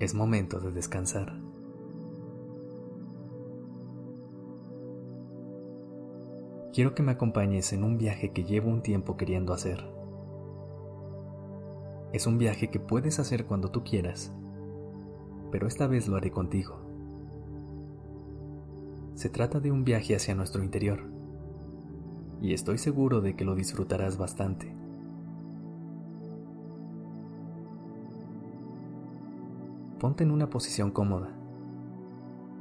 Es momento de descansar. Quiero que me acompañes en un viaje que llevo un tiempo queriendo hacer. Es un viaje que puedes hacer cuando tú quieras, pero esta vez lo haré contigo. Se trata de un viaje hacia nuestro interior, y estoy seguro de que lo disfrutarás bastante. Ponte en una posición cómoda.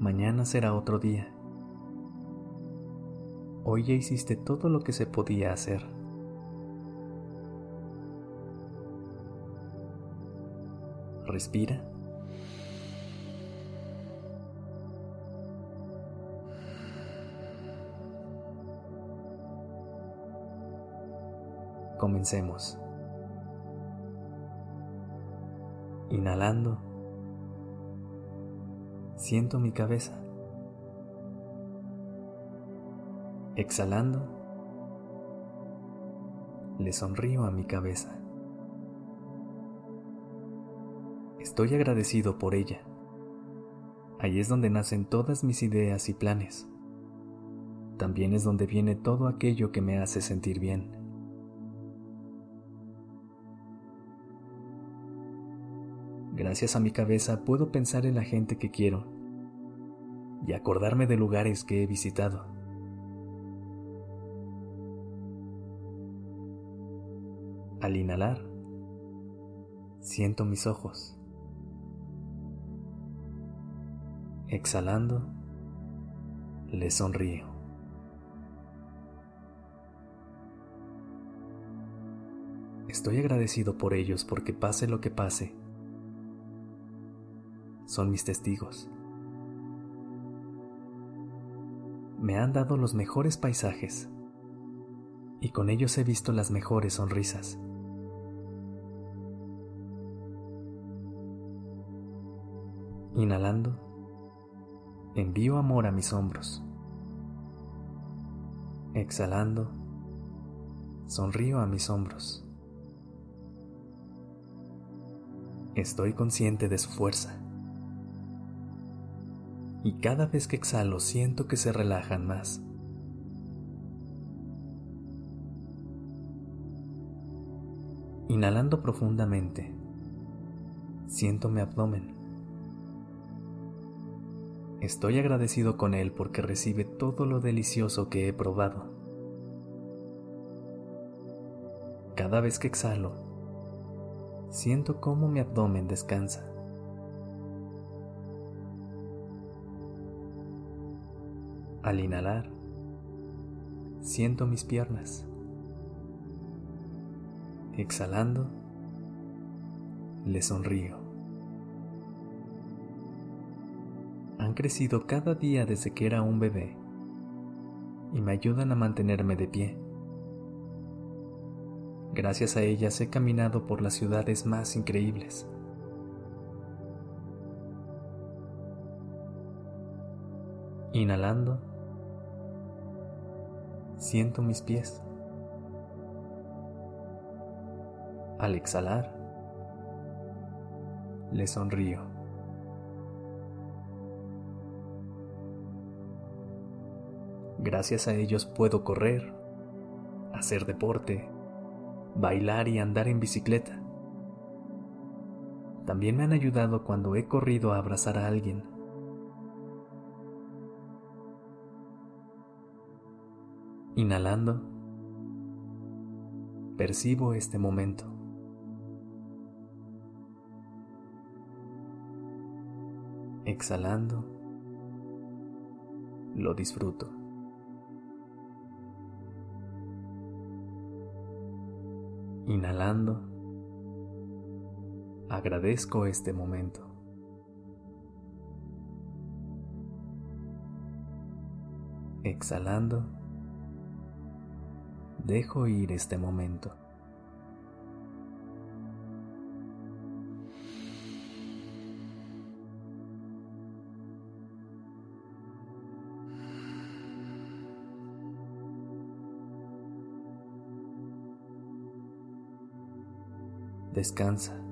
Mañana será otro día. Hoy ya hiciste todo lo que se podía hacer. Respira. Comencemos. Inhalando. Siento mi cabeza. Exhalando, le sonrío a mi cabeza. Estoy agradecido por ella. Ahí es donde nacen todas mis ideas y planes. También es donde viene todo aquello que me hace sentir bien. Gracias a mi cabeza puedo pensar en la gente que quiero y acordarme de lugares que he visitado. Al inhalar, siento mis ojos. Exhalando, le sonrío. Estoy agradecido por ellos porque pase lo que pase, son mis testigos. Me han dado los mejores paisajes y con ellos he visto las mejores sonrisas. Inhalando, envío amor a mis hombros. Exhalando, sonrío a mis hombros. Estoy consciente de su fuerza y cada vez que exhalo siento que se relajan más. Inhalando profundamente, siento mi abdomen. Estoy agradecido con él porque recibe todo lo delicioso que he probado. Cada vez que exhalo, siento cómo mi abdomen descansa. Al inhalar, siento mis piernas. Exhalando, le sonrío. Han crecido cada día desde que era un bebé y me ayudan a mantenerme de pie. Gracias a ellas he caminado por las ciudades más increíbles. Inhalando, siento mis pies. Al exhalar, le sonrío. Gracias a ellos puedo correr, hacer deporte, bailar y andar en bicicleta. También me han ayudado cuando he corrido a abrazar a alguien Inhalando, percibo este momento. Exhalando, lo disfruto. Inhalando, agradezco este momento. Exhalando, dejo ir este momento. Descansa.